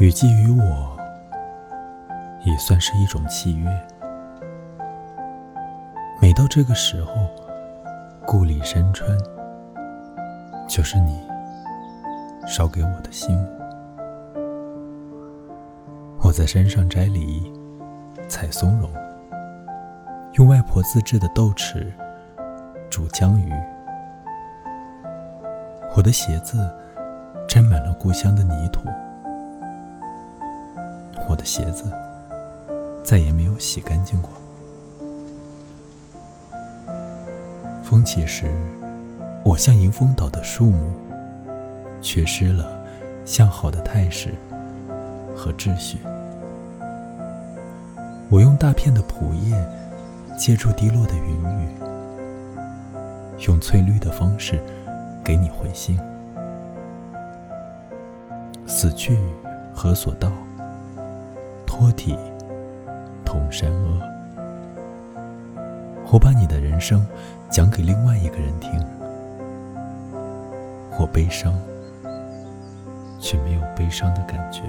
雨季于我，也算是一种契约。每到这个时候，故里山川，就是你捎给我的心。我在山上摘梨，采松茸，用外婆自制的豆豉煮江鱼。我的鞋子沾满了故乡的泥土。我的鞋子再也没有洗干净过。风起时，我像迎风倒的树木，缺失了向好的态势和秩序。我用大片的蒲叶接住滴落的云雨，用翠绿的方式给你回信。死去何所道？托体同山恶。我把你的人生讲给另外一个人听，我悲伤，却没有悲伤的感觉。